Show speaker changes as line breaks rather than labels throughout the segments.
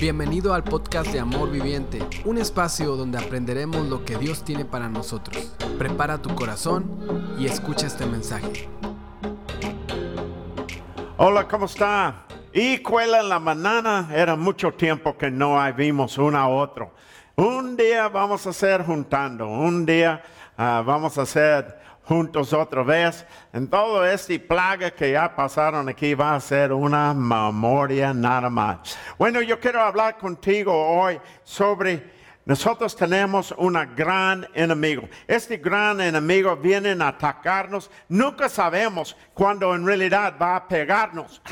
Bienvenido al podcast de Amor Viviente, un espacio donde aprenderemos lo que Dios tiene para nosotros. Prepara tu corazón y escucha este mensaje.
Hola, ¿cómo está? Y cuela la mañana, era mucho tiempo que no vimos uno a otro. Un día vamos a hacer juntando, un día ah, vamos a hacer juntos otra vez. En todo este plaga que ya pasaron aquí va a ser una memoria nada más. Bueno, yo quiero hablar contigo hoy sobre nosotros tenemos un gran enemigo. Este gran enemigo viene a atacarnos. Nunca sabemos cuándo en realidad va a pegarnos.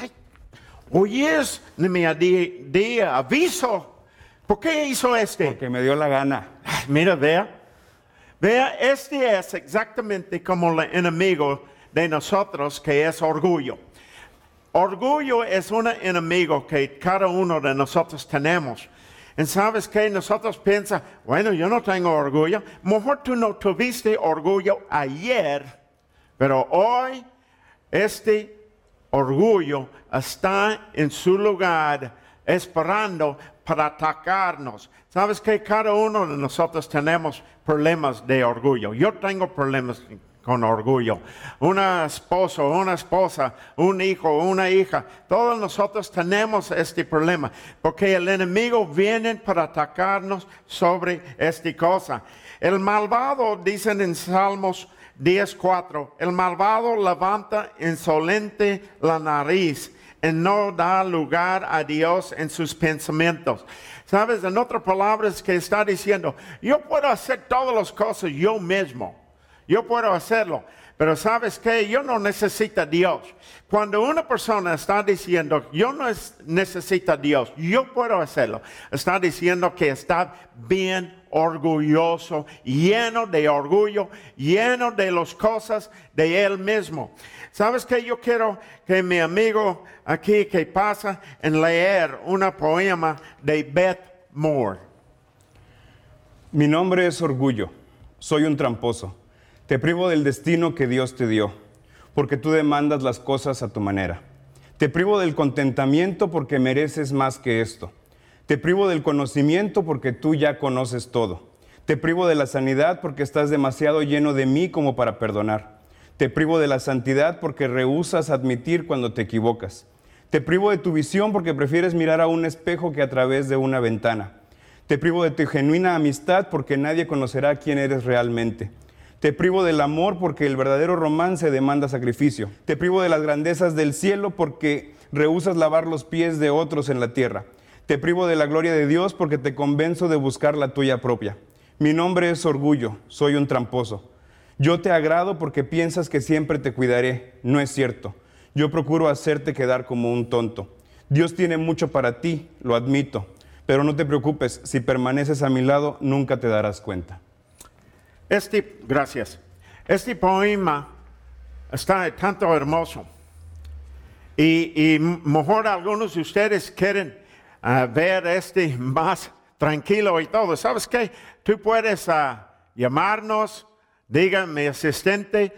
hoy es mi día, aviso. ¿Por qué hizo este?
Porque me dio la gana.
Mira, vea. Vea, este es exactamente como el enemigo de nosotros que es orgullo. Orgullo es un enemigo que cada uno de nosotros tenemos. Y sabes que nosotros pensamos, bueno, yo no tengo orgullo. Mejor tú no tuviste orgullo ayer, pero hoy este orgullo está en su lugar esperando para atacarnos. Sabes que cada uno de nosotros tenemos problemas de orgullo. Yo tengo problemas con orgullo. Un esposo, una esposa, un hijo, una hija, todos nosotros tenemos este problema, porque el enemigo viene para atacarnos sobre esta cosa. El malvado, dicen en Salmos 10.4, el malvado levanta insolente la nariz y no da lugar a Dios en sus pensamientos. Sabes, en otras palabras que está diciendo, yo puedo hacer todas las cosas yo mismo. Yo puedo hacerlo. Pero sabes que yo no necesito a Dios. Cuando una persona está diciendo, yo no necesito a Dios, yo puedo hacerlo, está diciendo que está bien orgulloso, lleno de orgullo, lleno de las cosas de él mismo. ¿Sabes que yo quiero que mi amigo aquí que pasa en leer una poema de Beth Moore?
Mi nombre es Orgullo, soy un tramposo. Te privo del destino que Dios te dio, porque tú demandas las cosas a tu manera. Te privo del contentamiento porque mereces más que esto. Te privo del conocimiento porque tú ya conoces todo. Te privo de la sanidad porque estás demasiado lleno de mí como para perdonar. Te privo de la santidad porque rehusas admitir cuando te equivocas. Te privo de tu visión porque prefieres mirar a un espejo que a través de una ventana. Te privo de tu genuina amistad porque nadie conocerá quién eres realmente. Te privo del amor porque el verdadero romance demanda sacrificio. Te privo de las grandezas del cielo porque rehusas lavar los pies de otros en la tierra. Te privo de la gloria de Dios porque te convenzo de buscar la tuya propia. Mi nombre es orgullo, soy un tramposo. Yo te agrado porque piensas que siempre te cuidaré. No es cierto. Yo procuro hacerte quedar como un tonto. Dios tiene mucho para ti, lo admito. Pero no te preocupes, si permaneces a mi lado, nunca te darás cuenta.
Este, gracias. Este poema está tanto hermoso. Y, mejor algunos de ustedes quieren ah, ver este más tranquilo y todo. ¿Sabes qué? Tú puedes ah, llamarnos, diga mi asistente,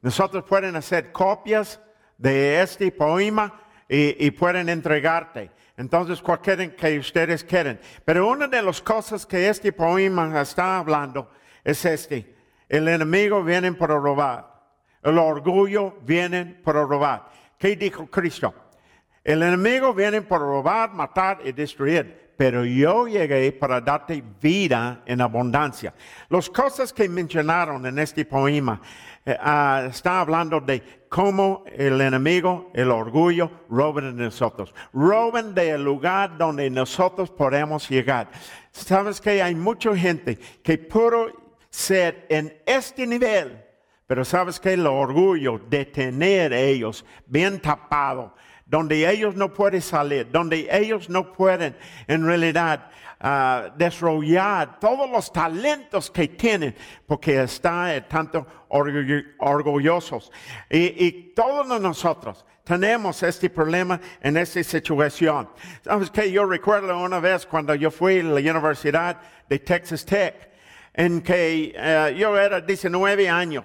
nosotros pueden hacer copias de este poema y, pueden entregarte. Entonces, cualquier que ustedes quieren. Pero una de las cosas que este poema está hablando es este. El enemigo viene para robar. El orgullo viene para robar. ¿Qué dijo Cristo? El enemigo viene para robar, matar y destruir. Pero yo llegué para darte vida en abundancia. Las cosas que mencionaron en este poema eh, ah, está hablando de cómo el enemigo, el orgullo, roban de nosotros. Roban del lugar donde nosotros podemos llegar. Sabes que hay mucha gente que puro ser en este nivel. Pero sabes que el orgullo de tener ellos bien tapado, donde ellos no pueden salir, donde ellos no pueden en realidad uh, desarrollar todos los talentos que tienen, porque están tanto orgullosos. Y, y todos nosotros tenemos este problema en esta situación. Sabes que yo recuerdo una vez cuando yo fui a la Universidad de Texas Tech en que eh, yo era 19 años.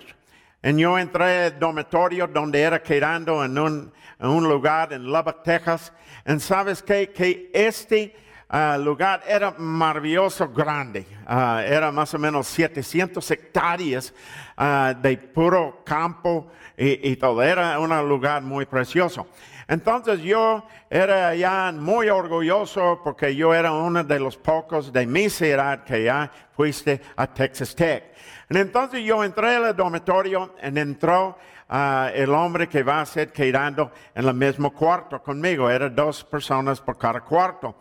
Y yo entré al dormitorio donde era quedando en un, lugar en Lubbock, Texas. Y sabes qué? que este ah, lugar era maravilloso, grande. Ah, era más o menos 700 hectáreas ah, de puro campo y, y todo. Era un lugar muy precioso. Entonces yo era ya muy orgulloso porque yo era uno de los pocos de mi ciudad que ya fuiste a Texas Tech. Entonces yo entré al dormitorio y entró ah, el hombre que va a ser quedando en el mismo cuarto conmigo. Eran dos personas por cada cuarto.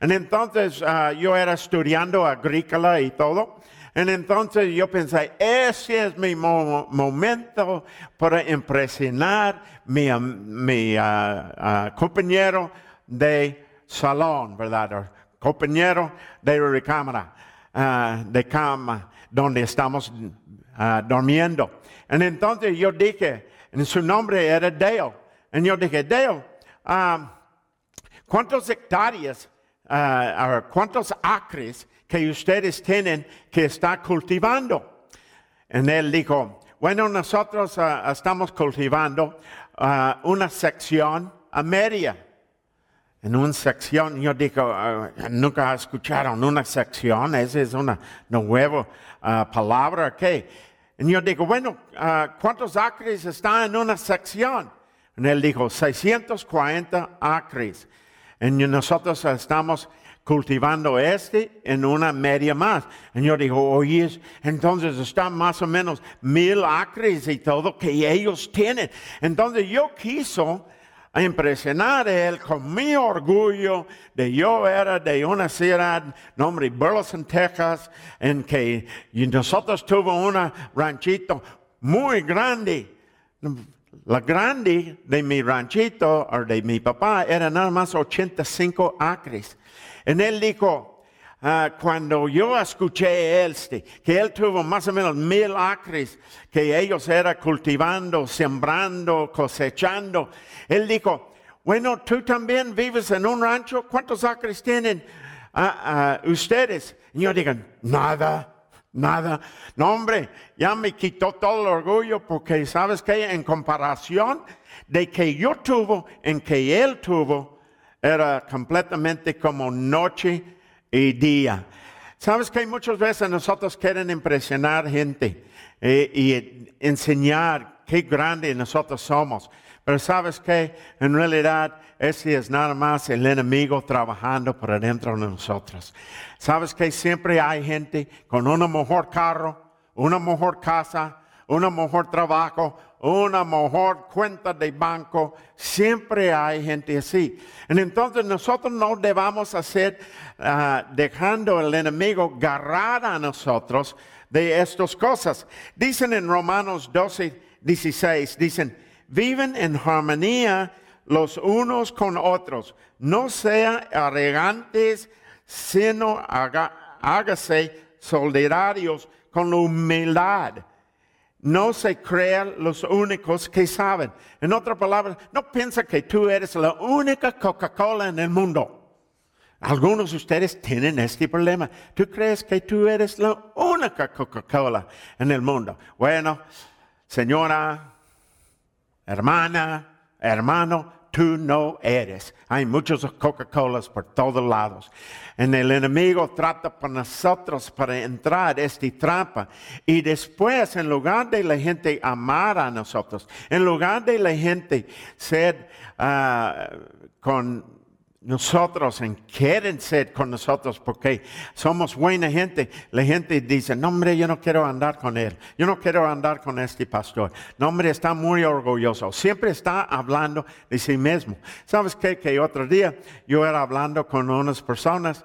Entonces ah, yo era estudiando agrícola y todo. Y entonces yo pensé, ese es mi mo- momento para impresionar mi, mi ah, ah, compañero de salón, ¿verdad? O compañero de recámara, de cama, donde estamos durmiendo. Y entonces yo dije, en su nombre era Dale. Y yo dije, Dale, ¿Cuántas hectáreas, o cuántos acres que ustedes tienen que está cultivando? Y él dijo, bueno, nosotros ah, estamos cultivando ah, una sección a media. En una sección, yo digo, ah, nunca escucharon una sección, esa es una nueva palabra, ¿qué? Y yo digo, bueno, ¿cuántos acres están en una sección? Y él dijo, 640 acres. Y nosotros estamos cultivando este en una media más. Y yo digo, oye, entonces están más o menos mil acres y todo que ellos tienen. Entonces yo quiso impresionar a él con mi orgullo de yo era de una ciudad nombre Burleson, Texas, en que nosotros tuvimos un ranchito muy grande. La grande de mi ranchito o de mi papá era nada más 85 acres. En él dijo, ah, cuando yo escuché este, que él tuvo más o menos mil acres que ellos eran cultivando, sembrando, cosechando, él dijo, bueno, tú también vives en un rancho, ¿cuántos acres tienen ah, ah, ustedes? Y yo digo, nada. Nada. No, hombre, ya me quitó todo el orgullo porque, ¿sabes qué? En comparación de que yo tuvo, en que él tuvo, era completamente como noche y día. ¿Sabes que muchas veces nosotros quieren impresionar gente eh, y enseñar qué grande nosotros somos? Pero sabes que en realidad ese es nada más el enemigo trabajando por dentro de nosotros. Sabes que siempre hay gente con un mejor carro, una mejor casa, un mejor trabajo, una mejor cuenta de banco. Siempre hay gente así. Entonces nosotros no debamos hacer ah, dejando el enemigo agarrar a nosotros de estas cosas. Dicen en Romanos 12, 16, dicen, viven en armonía los unos con otros. No sean arrogantes, sino haga- hágase solidarios con la humildad. No se crean los únicos que saben. En otras palabras, no piensa que tú eres la única Coca-Cola en el mundo. Algunos de ustedes tienen este problema. ¿Tú crees que tú eres la única Coca-Cola en el mundo? Bueno, señora, hermana, hermano, tú no eres. Hay muchos Coca-Colas por todos lados. En el enemigo trata por nosotros para entrar esta trampa. Y después, en lugar de la gente amar a nosotros, en lugar de la gente ser ah, con nosotros en quieren ser con nosotros porque somos buena gente. La gente dice, no hombre, yo no quiero andar con él. Yo no quiero andar con este pastor. No hombre, está muy orgulloso. Siempre está hablando de sí mismo. ¿Sabes qué? Que otro día yo era hablando con unas personas.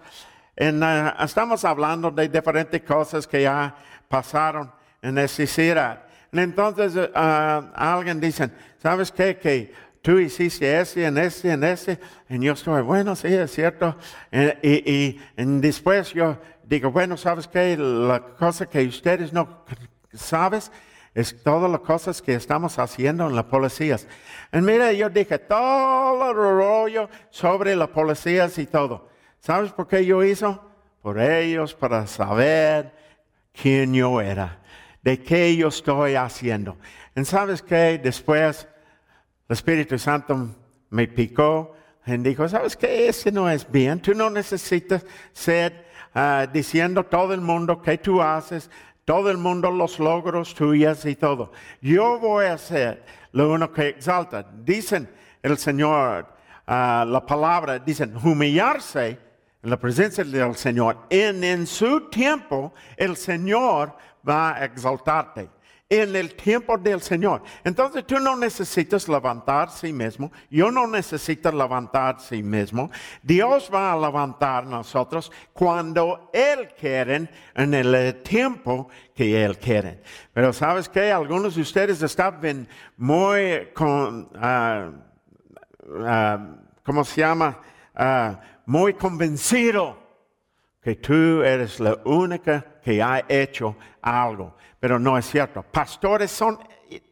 En, ah, estamos hablando de diferentes cosas que ya pasaron en esa ciudad. Entonces ah, alguien dice, ¿sabes qué? Que tú hiciste ese, en ese, en ese, y yo estoy, bueno, sí, es cierto. Eh, Y, y- y después yo digo, bueno, ¿sabes qué? La cosa que ustedes no sabes es todas las cosas que estamos haciendo en las policías. Y mira, yo dije todo el rollo sobre las policías y todo. ¿Sabes por qué yo hizo? Por ellos, para saber quién yo era, de qué yo estoy haciendo. Y sabes qué? Después el Espíritu Santo me picó y dijo, ¿sabes qué? Ese no es bien. Tú no necesitas ser ah, diciendo todo el mundo que tú haces, todo el mundo los logros tuyos y todo. Yo voy a hacer lo uno que exalta. Dicen el Señor, ah, la palabra, dicen humillarse en la presencia del Señor. En, en su tiempo el Señor va a exaltarte en el tiempo del Señor. Entonces tú no necesitas levantar sí mismo, yo no necesito levantar sí mismo. Dios va a levantar nosotros cuando Él quiere, en el tiempo que Él quiere. Pero sabes que algunos de ustedes están muy con, uh, ¿cómo se llama? Ah, muy convencido que tú eres la única que ha hecho algo pero no es cierto. Pastores son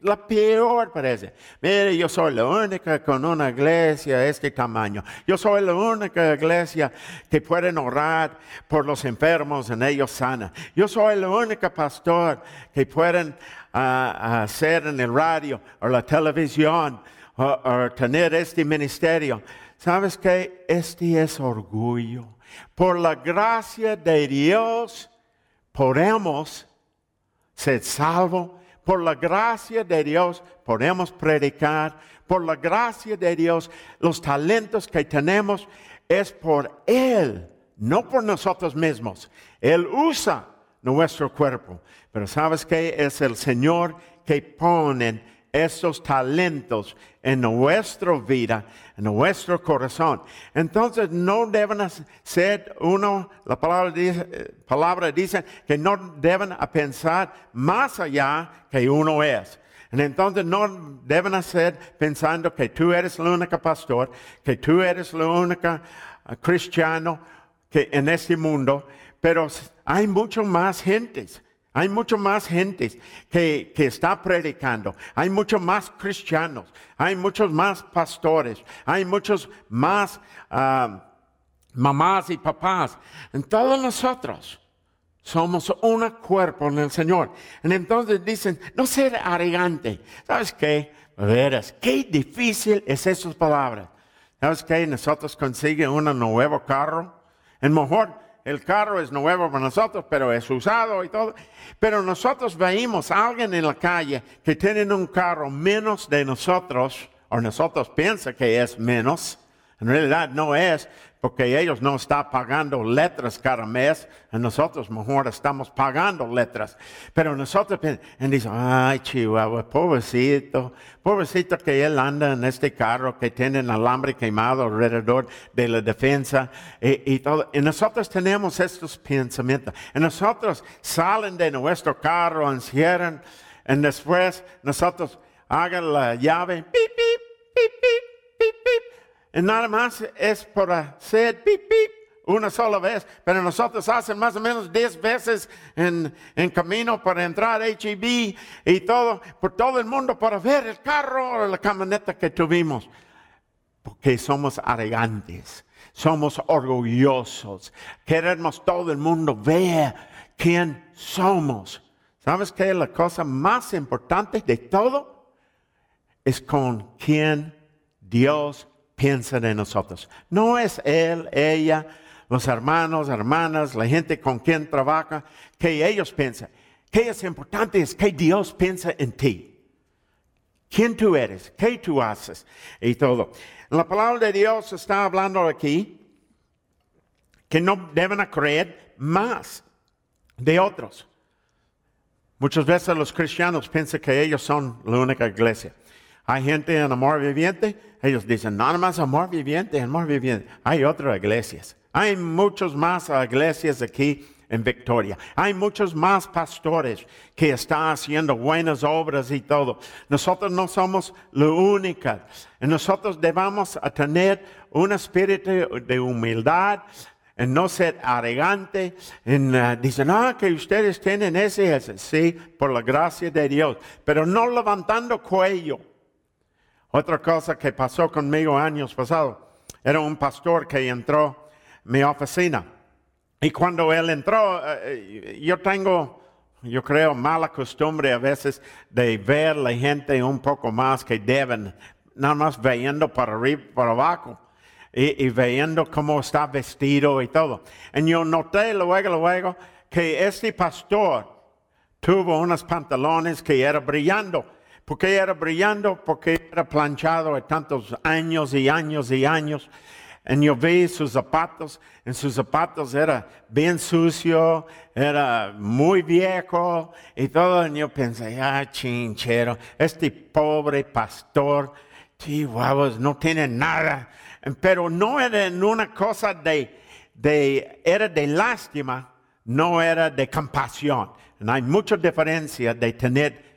la peor, parece. Mire, yo soy la única con una iglesia de este tamaño. Yo soy la única iglesia que pueden orar por los enfermos en ellos sana. Yo soy la única pastor que pueden ah, hacer en el radio o la televisión o tener este ministerio. ¿Sabes qué? Este es orgullo. Por la gracia de Dios podemos ser salvo. Por la gracia de Dios podemos predicar. Por la gracia de Dios, los talentos que tenemos es por Él, no por nosotros mismos. Él usa nuestro cuerpo. Pero sabes que es el Señor que pone esos talentos en nuestra vida, en nuestro corazón. Entonces no deben ser uno, la palabra dice, palabra dice que no deben pensar más allá que uno es. Entonces no deben hacer pensando que tú eres el único pastor, que tú eres el único uh, cristiano que en este mundo, pero hay mucho más gentes hay mucho más gente que, que, está predicando. Hay muchos más cristianos. Hay muchos más pastores. Hay muchos más ah, mamás y papás. En todos nosotros somos un cuerpo en el Señor. Y entonces dicen, no ser arrogante. ¿Sabes qué? Veras, qué difícil es esas palabras. ¿Sabes qué? Nosotros conseguimos un nuevo carro. En mejor el carro es nuevo para nosotros, pero es usado y todo. Pero nosotros veíamos a alguien en la calle que tiene un carro menos de nosotros, o nosotros piensa que es menos. En realidad no es, porque ellos no están pagando letras cada mes, y nosotros mejor estamos pagando letras. Pero nosotros y dicen, ay Chihuahua, pobrecito, pobrecito que él anda en este carro que tiene alambre quemado alrededor de la defensa y, todo. Y nosotros tenemos estos pensamientos. Y nosotros salen de nuestro carro, encierran, y después nosotros hagan la llave, pip, pip, pip, pip, pip, pip y nada más es por hacer pip, pip, una sola vez, pero nosotros hacen más o menos 10 veces en, en, camino para entrar a HEB y todo, por todo el mundo para ver el carro o la camioneta que tuvimos. Porque somos arrogantes, somos orgullosos, queremos todo el mundo ver quién somos. ¿Sabes qué? La cosa más importante de todo es con quién Dios piensa de nosotros. No es él, ella, los hermanos, hermanas, la gente con quien trabaja, que ellos piensan. ¿Qué es importante? Es que Dios piensa en ti. ¿Quién tú eres? ¿Qué tú haces? Y todo. La palabra de Dios está hablando aquí que no deben creer más de otros. Muchas veces los cristianos piensan que ellos son la única iglesia. Hay gente en amor viviente, ellos dicen, nada más amor viviente, amor viviente. Hay otras iglesias. Hay muchos más iglesias aquí en Victoria. Hay muchos más pastores que están haciendo buenas obras y todo. Nosotros no somos lo único. Nosotros debemos tener un espíritu de humildad, en no ser arrogante, en uh, dicen, ah, que ustedes tienen ese, ese, sí, por la gracia de Dios, pero no levantando cuello. Otra cosa que pasó conmigo años pasados, era un pastor que entró en mi oficina. Y cuando él entró, eh, yo tengo, yo creo, mala costumbre a veces de ver la gente un poco más que deben, nada más viendo para arriba, para abajo. y, y viendo cómo está vestido y todo. Y yo noté luego, luego que este pastor tuvo unos pantalones que era brillando. ¿Por qué era brillando? Porque era planchado de tantos años y años y años. Y yo vi sus zapatos, en sus zapatos era bien sucio, era muy viejo y todo. Y yo pensé, ah, chinchero, este pobre pastor, chihuahuas, no tiene nada. Pero no era en una cosa de, de, era de lástima, no era de compasión. Y hay mucha diferencia de tener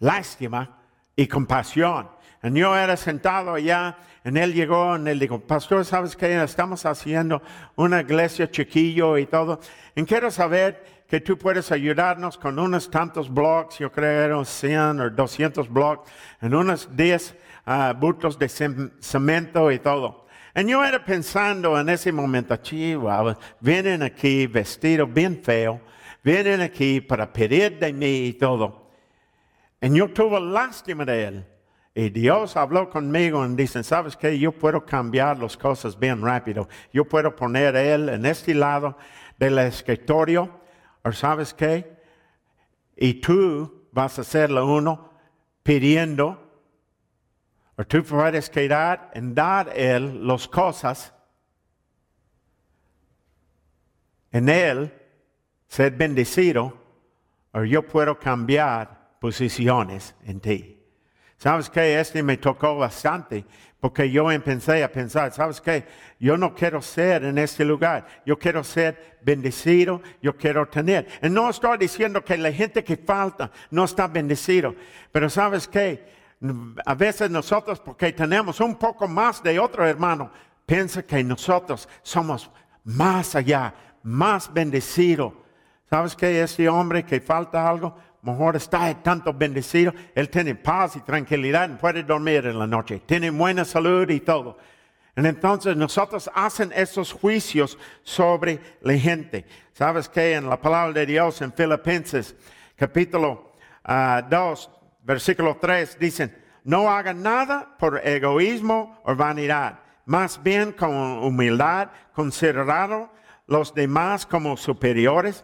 lástima y compasión. Y yo era sentado allá, y él llegó, y él dijo, pastor, ¿sabes qué? Estamos haciendo una iglesia chiquillo y todo. Y quiero saber que tú puedes ayudarnos con unos tantos blogs, yo creo eran 100 o 200 blogs, en unos 10 uh, bultos de cemento y todo. Y yo era pensando en ese momento, chihuahua, vienen aquí vestidos bien feo, vienen aquí para pedir de mí y todo. Y yo tuve lástima de él. Y Dios habló conmigo y dice, ¿sabes qué? Yo puedo cambiar las cosas bien rápido. Yo puedo poner a él en este lado del escritorio. ¿O sabes qué? Y tú vas a ser uno pidiendo. O tú puedes quedar en dar él las cosas. En él ser bendecido. O yo puedo cambiar posiciones en ti. ¿Sabes qué? Este me tocó bastante porque yo empecé a pensar, ¿sabes qué? Yo no quiero ser en este lugar, yo quiero ser bendecido, yo quiero tener. Y no estoy diciendo que la gente que falta no está bendecido, pero ¿sabes qué? A veces nosotros, porque tenemos un poco más de otro hermano, piensa que nosotros somos más allá, más bendecidos. ¿Sabes qué? Este hombre que falta algo, mejor está tanto bendecido, él tiene paz y tranquilidad, puede dormir en la noche, tiene buena salud y todo. Entonces nosotros hacen esos juicios sobre la gente. ¿Sabes que En la palabra de Dios en Filipenses capítulo 2, ah, versículo 3 dicen, no hagan nada por egoísmo o vanidad, más bien con humildad, considerando los demás como superiores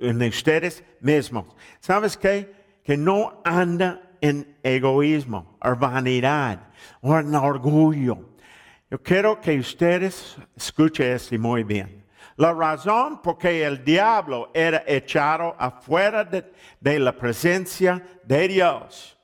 en ustedes mismos. ¿Sabes qué? Que no anda en egoísmo o vanidad o en orgullo. Yo quiero que ustedes escuchen esto muy bien. La razón por que el diablo era echado afuera de, de la presencia de Dios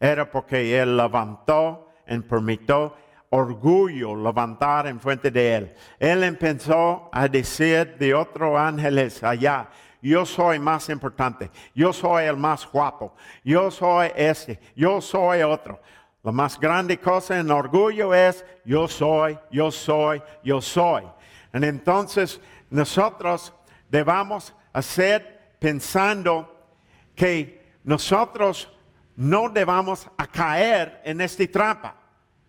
era porque él levantó y permitió orgullo levantar en frente de él. Él empezó a decir de otros ángeles allá, yo soy más importante, yo soy el más guapo, yo soy este, yo soy otro. La más grande cosa en orgullo es yo soy, yo soy, yo soy. Entonces nosotros debamos hacer pensando que nosotros no debamos caer en esta trampa.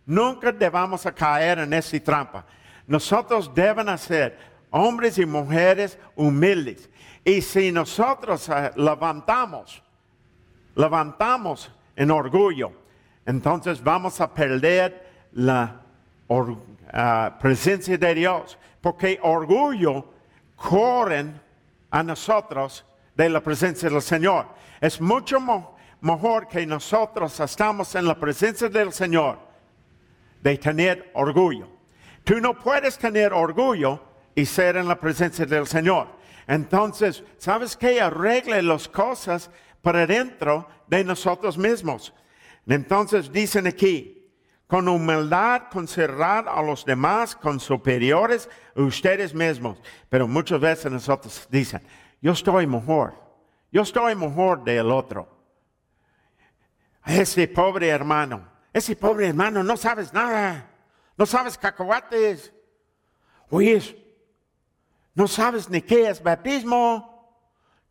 Nunca debamos caer en esta trampa. Nosotros deben ser hombres y mujeres humildes y si nosotros eh, levantamos, levantamos en orgullo, entonces vamos a perder la ah, presencia de Dios, porque orgullo corren a nosotros de la presencia del Señor. Es mucho mejor que nosotros estamos en la presencia del Señor de tener orgullo. Tú no puedes tener orgullo y ser en la presencia del Señor. Entonces, ¿sabes qué? Arregle las cosas para dentro de nosotros mismos. Entonces dicen aquí, con humildad considerar a los demás con superiores ustedes mismos. Pero muchas veces nosotros dicen, yo estoy mejor, yo estoy mejor del otro. Ese pobre hermano, ese pobre hermano no sabes nada, no sabes cacahuates. Oye, no sabes ni qué es bautismo,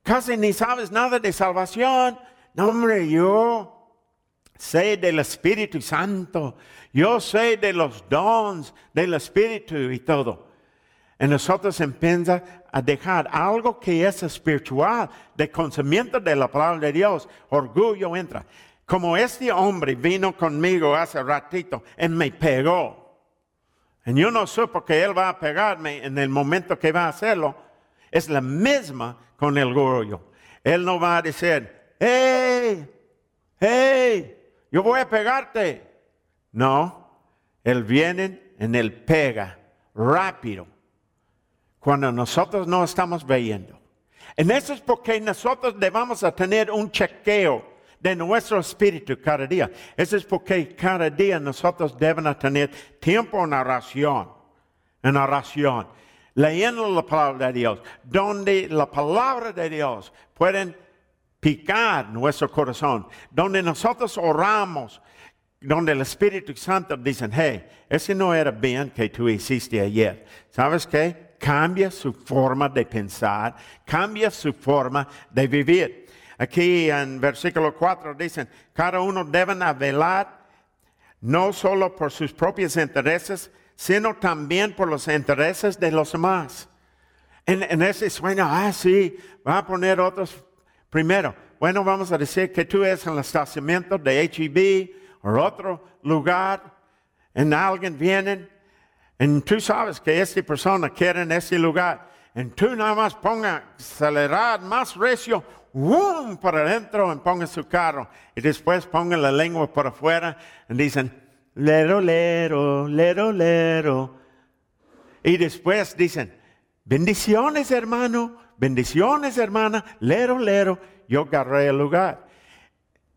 casi ni sabes nada de salvación. No, hombre, yo sé del Espíritu Santo, yo sé de los dones del Espíritu y todo. Y nosotros empieza a dejar algo que es espiritual, de conocimiento de la palabra de Dios, orgullo entra. Como este hombre vino conmigo hace ratito y me pegó. Y yo no supo que Él va a pegarme en el momento que va a hacerlo. Es la misma con el orgullo. Él no va a decir, hey, hey, yo voy a pegarte. No, Él viene en Él pega rápido cuando nosotros no estamos viendo. En eso es porque nosotros debamos a tener un chequeo de nuestro espíritu cada día. Eso es porque cada día nosotros debemos tener tiempo en oración, en oración, leyendo la palabra de Dios, donde la palabra de Dios pueden picar nuestro corazón, donde nosotros oramos, donde el Espíritu Santo dice, hey, ese no era bien que tú hiciste ayer. ¿Sabes qué? Cambia su forma de pensar, cambia su forma de vivir. Aquí en versículo 4 dicen, cada uno debe velar no solo por sus propios intereses, sino también por los intereses de los demás. En, ese sueño, ah, sí, va a poner otros primero. Bueno, vamos a decir que tú eres en el estacionamiento de HEB o otro lugar, en alguien viene, y tú sabes que esta persona quiere en ese lugar, y tú nada más ponga acelerar más recio, ¡boom! para adentro y ponga su carro, y después ponga la lengua por afuera, y dicen, lero, lero, lero, lero. Y después dicen, bendiciones hermano, bendiciones hermana, lero, lero, yo agarré el lugar.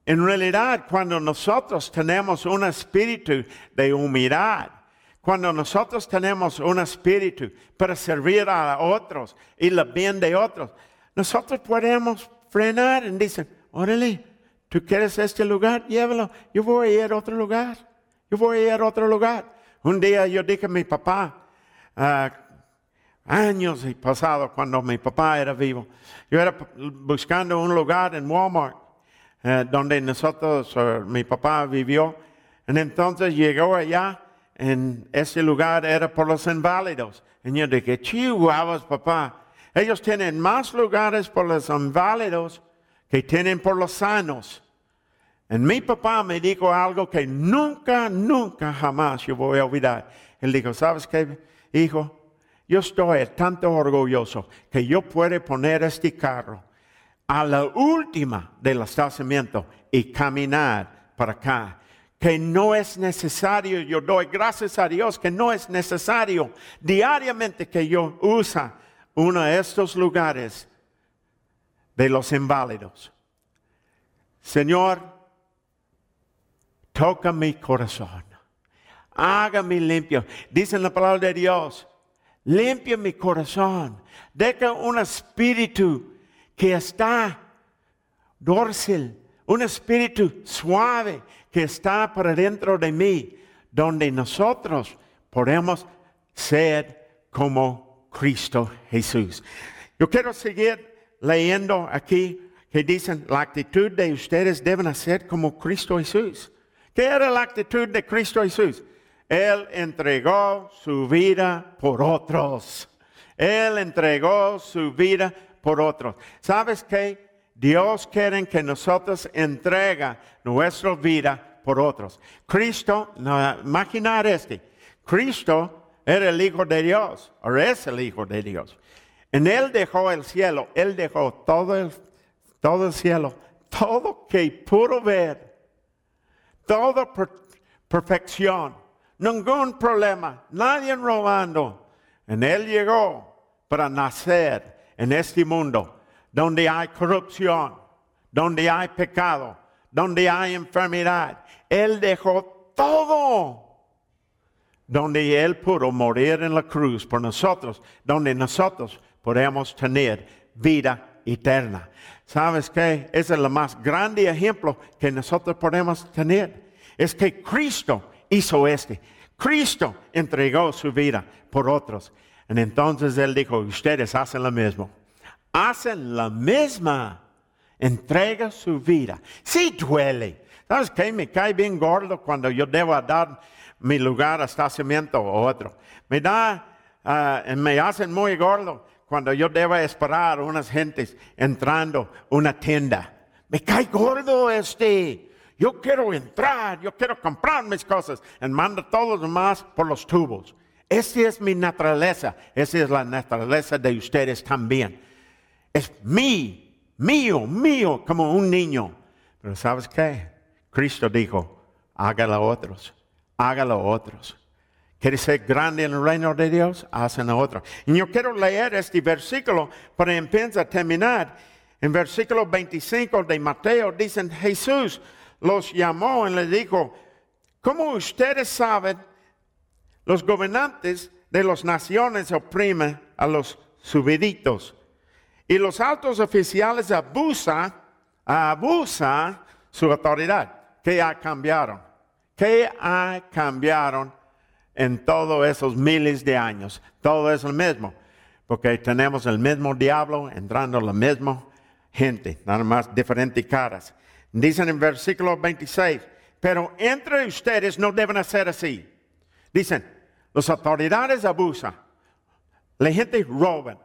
En realidad, cuando nosotros tenemos un espíritu de humildad, cuando nosotros tenemos un espíritu para servir a otros y la bien de otros, nosotros podemos frenar y decir, órale, tú quieres este lugar, llévalo, yo voy a ir a otro lugar, yo voy a ir a otro lugar. Un día yo dije a mi papá, uh, años pasado cuando mi papá era vivo, yo era buscando un lugar en Walmart eh, donde nosotros, mi papá vivió. Y entonces llegó allá, en ese lugar era por los inválidos. Y yo dije, chihuahuas, papá, ellos tienen más lugares por los inválidos que tienen por los sanos. Y mi papá me dijo algo que nunca, nunca, jamás yo voy a olvidar. Él dijo, ¿sabes qué, hijo? Yo estoy tanto orgulloso que yo puedo poner este carro a la última del estacionamiento y caminar para acá. Que no es necesario, yo doy gracias a Dios que no es necesario diariamente que yo usa uno de estos lugares de los inválidos. Señor, toca mi corazón, hágame limpio. Dice la palabra de Dios, limpia mi corazón, deja un espíritu que está dorsal, un espíritu suave que está por dentro de mí, donde nosotros podemos ser como Cristo Jesús. Yo quiero seguir leyendo aquí que dicen, la actitud de ustedes deben ser como Cristo Jesús. ¿Qué era la actitud de Cristo Jesús? Él entregó su vida por otros. Él entregó su vida por otros. ¿Sabes qué? Dios quiere que nosotros entrega nuestra vida por otros. Cristo, no, imaginar este, Cristo era el Hijo de Dios, o es el Hijo de Dios. En Él dejó el cielo, Él dejó todo el, todo el cielo, todo que pudo ver, toda perfección, ningún problema, nadie robando. En Él llegó para nacer en este mundo donde hay corrupción, donde hay pecado, donde hay enfermedad. Él dejó todo donde Él pudo morir en la cruz por nosotros, donde nosotros podemos tener vida eterna. ¿Sabes qué? Ese es el más grande ejemplo que nosotros podemos tener. Es que Cristo hizo este. Cristo entregó su vida por otros. Y entonces él dijo, ustedes hacen lo mismo. Hacen la misma. Entrega su vida. Sí duele. ¿Sabes qué? Me cae bien gordo cuando yo debo dar mi lugar a estacionamiento o otro. Me da, uh, me hacen muy gordo cuando yo debo esperar unas gentes entrando una tienda. Me cae gordo este. Yo quiero entrar, yo quiero comprar mis cosas. Y manda todos los demás por los tubos. Esa es mi naturaleza. Esa es la naturaleza de ustedes también. Es mí, mío, mío, como un niño. Pero ¿sabes qué? Cristo dijo, hágalo a otros, hágalo a otros. ¿Quieres ser grande en el reino de Dios? Hacen a otros. Y yo quiero leer este versículo para empezar a terminar. En versículo 25 de Mateo dicen, Jesús los llamó y les dijo, como ustedes saben, los gobernantes de las naciones oprimen a los subiditos y los altos oficiales abusan, abusan su autoridad. ¿Qué ha cambiado? ¿Qué ha cambiado en todos esos miles de años? Todo es lo mismo, porque tenemos el mismo diablo entrando la misma gente, nada más diferentes caras. Dicen en versículo 26, pero entre ustedes no deben hacer así. Dicen, las autoridades abusan, la gente roba,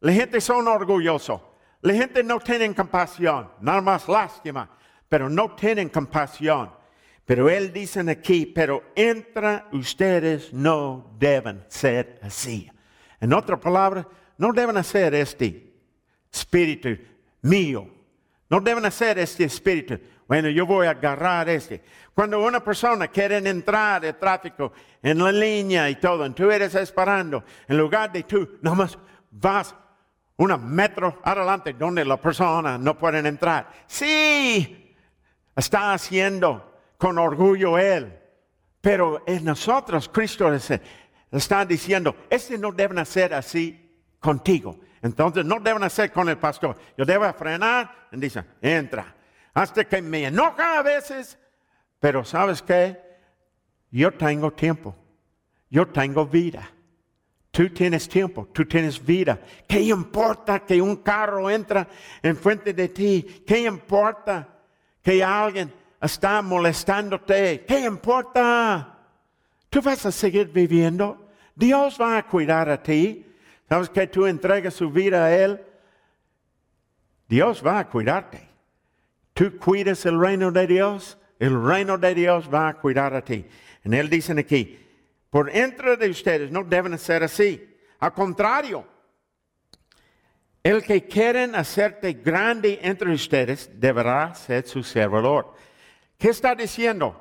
la gente son orgullosos, la gente no tiene compasión, nada más lástima, pero no tienen compasión. Pero él dice aquí, pero entre ustedes no deben ser así. En otras palabras, no deben hacer este espíritu mío. No deben hacer este espíritu. Bueno, yo voy a agarrar este. Cuando una persona quiere entrar al tráfico en la línea y todo, y tú eres esperando, en lugar de tú, nomás vas una metro adelante donde la persona no puede entrar. Sí, está haciendo con orgullo él. Pero en nosotros, Cristo está diciendo, este no debe hacer así contigo. Entonces no deben hacer con el pastor. Yo debo frenar y dice, entra. Hasta que me enoja a veces, pero ¿sabes qué? Yo tengo tiempo. Yo tengo vida. Tú tienes tiempo, tú tienes vida. ¿Qué importa que un carro entra enfrente de ti? ¿Qué importa que alguien está molestándote? ¿Qué importa? Tú vas a seguir viviendo. Dios va a cuidar a ti. ¿Sabes que tú entregas su vida a Él? Dios va a cuidarte. Tú cuidas el reino de Dios, el reino de Dios va a cuidar a ti. En Él dicen aquí, por entre de ustedes no deben ser así. Al contrario, el que quieren hacerte grande entre ustedes deberá ser su servidor. ¿Qué está diciendo?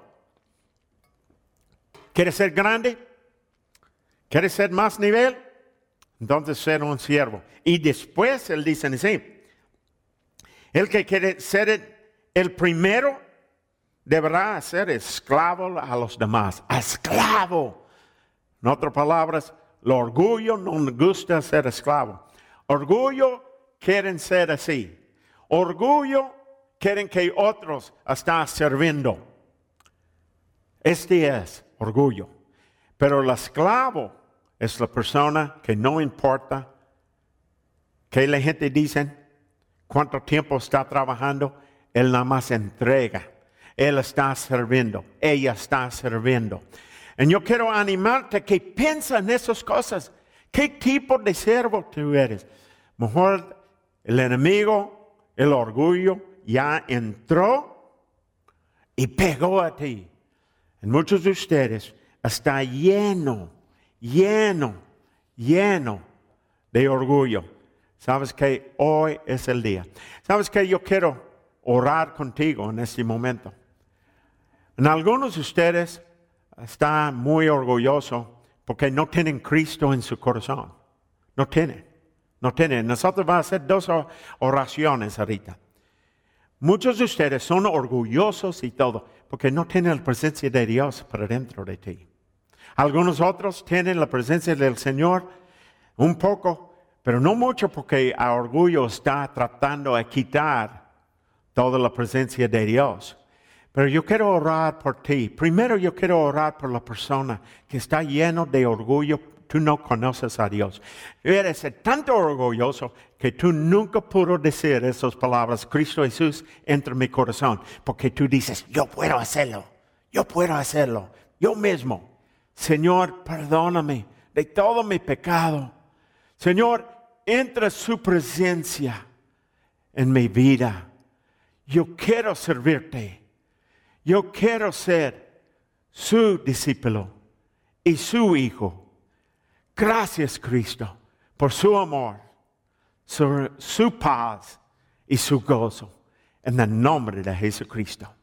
¿Quieres ser grande? ¿Quieres ser más nivel? Entonces ser un siervo. Y después él dice así, el que quiere ser el primero deberá ser esclavo a los demás. Esclavo. En otras palabras, el orgullo no gusta ser esclavo. Orgullo quieren ser así. Orgullo quieren que otros estén sirviendo. Este es orgullo. Pero el esclavo es la persona que no importa que la gente dice cuánto tiempo está trabajando, él nada más entrega. Él está sirviendo, ella está sirviendo. Y yo quiero animarte que piensa en esas cosas. ¿Qué tipo de siervo tú eres? Mejor el enemigo, el orgullo, ya entró y pegó a ti. En muchos de ustedes está lleno lleno, lleno de orgullo. Sabes que hoy es el día. Sabes que yo quiero orar contigo en este momento. En algunos de ustedes están muy orgullosos porque no tienen Cristo en su corazón. No tienen, no tienen. Nosotros vamos a hacer dos oraciones ahorita. Muchos de ustedes son orgullosos y todo porque no tienen la presencia de Dios para dentro de ti. Algunos otros tienen la presencia del Señor un poco, pero no mucho porque a orgullo está tratando de quitar toda la presencia de Dios. Pero yo quiero orar por ti. Primero yo quiero orar por la persona que está lleno de orgullo. Tú no conoces a Dios. Eres tanto orgulloso que tú nunca pudo decir esas palabras, Cristo Jesús, entre mi corazón. Porque tú dices, yo puedo hacerlo. Yo puedo hacerlo. Yo mismo. Señor, perdóname de todo mi pecado. Señor, entra su presencia en mi vida. Yo quiero servirte. Yo quiero ser su discípulo y su hijo. Gracias, Cristo, por su amor, su, paz y su gozo. En el nombre de Jesucristo.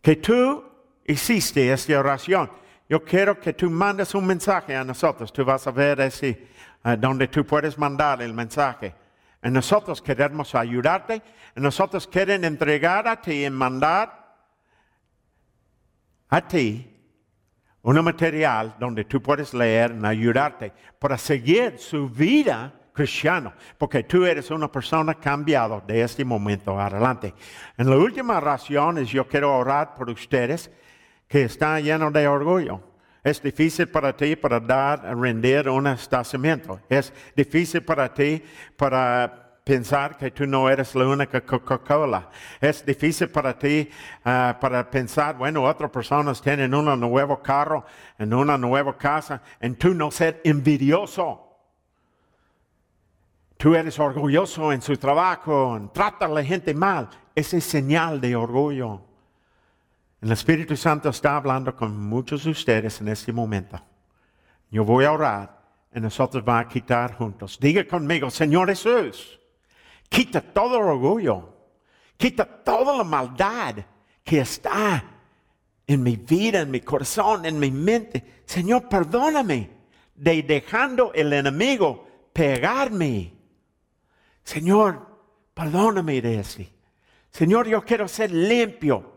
Que tú hiciste esta oración. Yo quiero que tú mandes un mensaje a nosotros. Tú vas a ver ese, uh, donde tú puedes mandar el mensaje. Y nosotros queremos ayudarte. Y nosotros queremos entregar a ti y mandar a ti un material donde tú puedes leer y ayudarte para seguir su vida cristiano, porque tú eres una persona cambiada de este momento adelante. En la última oración yo quiero orar por ustedes que están llenos de orgullo. Es difícil para ti para dar, rendir un estacionamiento. Es difícil para ti para pensar que tú no eres la única Coca-Cola. Es difícil para ti ah, para pensar, bueno, otras personas tienen un nuevo carro, en una nueva casa, y tú no ser envidioso. Tú eres orgulloso en su trabajo, trata a la gente mal. Ese es señal de orgullo. El Espíritu Santo está hablando con muchos de ustedes en este momento. Yo voy a orar y nosotros vamos a quitar juntos. Diga conmigo, Señor Jesús Quita todo el orgullo. Quita toda la maldad que está en mi vida, en mi corazón, en mi mente. Señor, perdóname de dejando el enemigo pegarme. Señor, perdóname de eso. Señor, yo quiero ser limpio,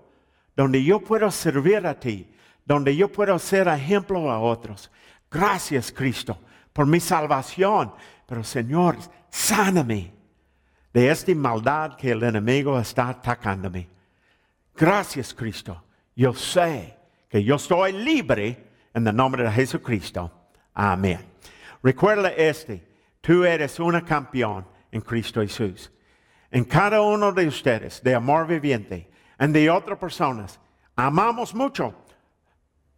donde yo puedo servir a ti, donde yo puedo ser ejemplo a otros. Gracias, Cristo, por mi salvación. Pero, Señor, sáname de esta maldad que el enemigo está atacándome. Gracias, Cristo. Yo sé que yo estoy libre en el nombre de Jesucristo. Amén. Recuerda este, tú eres una campeón en Cristo Jesús. En cada uno de ustedes, de amor viviente, y de otras personas, amamos mucho.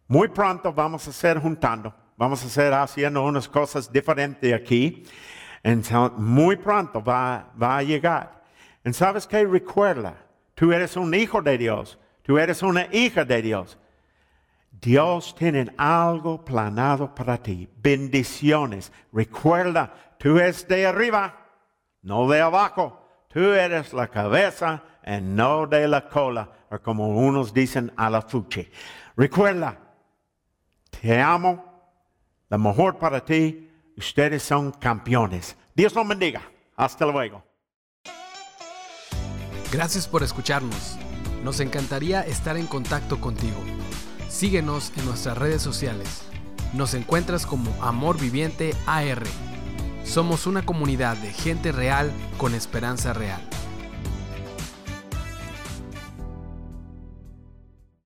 Muy pronto vamos a ser juntando, vamos a ser haciendo unas cosas diferentes aquí. Entonces, muy pronto va, va a llegar. ¿Y sabes qué? Recuerda, tú eres un hijo de Dios, tú eres una hija de Dios. Dios tiene algo planado para ti, bendiciones. Recuerda, tú eres de arriba, no de abajo. Tú eres la cabeza y no de la cola, o como unos dicen a la fuche. Recuerda, te amo, lo mejor para ti Ustedes son campeones. Dios los bendiga. Hasta luego.
Gracias por escucharnos. Nos encantaría estar en contacto contigo. Síguenos en nuestras redes sociales. Nos encuentras como Amor Viviente AR. Somos una comunidad de gente real con esperanza real.